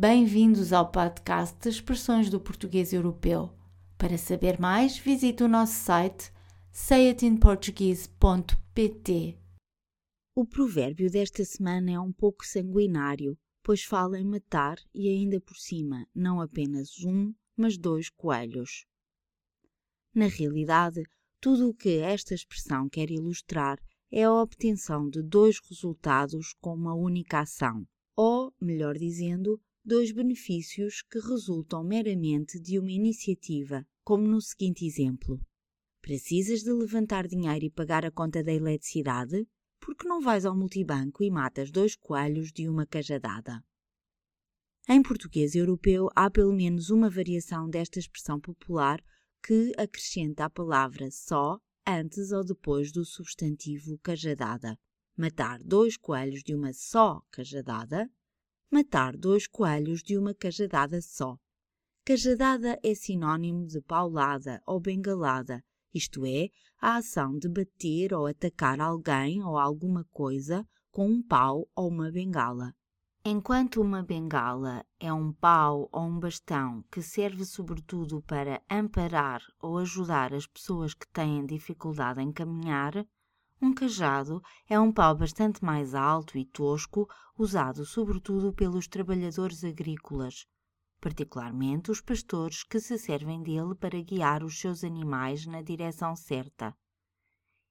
Bem-vindos ao podcast de Expressões do Português Europeu. Para saber mais, visite o nosso site sayitinportuguese.pt. O provérbio desta semana é um pouco sanguinário, pois fala em matar e ainda por cima não apenas um, mas dois coelhos. Na realidade, tudo o que esta expressão quer ilustrar é a obtenção de dois resultados com uma única ação, ou, melhor dizendo, dois benefícios que resultam meramente de uma iniciativa, como no seguinte exemplo: Precisas de levantar dinheiro e pagar a conta da eletricidade? Por que não vais ao multibanco e matas dois coelhos de uma cajadada? Em português europeu há pelo menos uma variação desta expressão popular que acrescenta a palavra só antes ou depois do substantivo cajadada. Matar dois coelhos de uma só cajadada. Matar dois coelhos de uma cajadada só. Cajadada é sinônimo de paulada ou bengalada, isto é, a ação de bater ou atacar alguém ou alguma coisa com um pau ou uma bengala. Enquanto uma bengala é um pau ou um bastão que serve sobretudo para amparar ou ajudar as pessoas que têm dificuldade em caminhar, um cajado é um pau bastante mais alto e tosco, usado sobretudo pelos trabalhadores agrícolas, particularmente os pastores que se servem dele para guiar os seus animais na direção certa.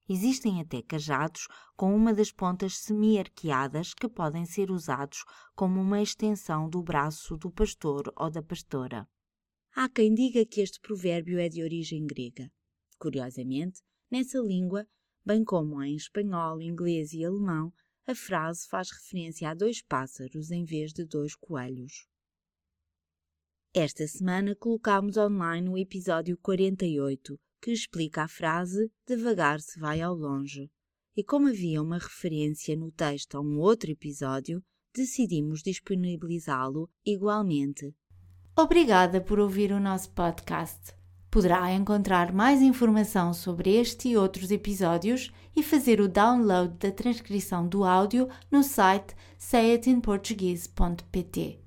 Existem até cajados com uma das pontas semi-arqueadas que podem ser usados como uma extensão do braço do pastor ou da pastora. Há quem diga que este provérbio é de origem grega. Curiosamente, nessa língua, bem como em espanhol, inglês e alemão, a frase faz referência a dois pássaros em vez de dois coelhos. Esta semana colocámos online o episódio 48, que explica a frase devagar se vai ao longe. E como havia uma referência no texto a um outro episódio, decidimos disponibilizá-lo igualmente. Obrigada por ouvir o nosso podcast. Poderá encontrar mais informação sobre este e outros episódios e fazer o download da transcrição do áudio no site sayitinportuguese.pt.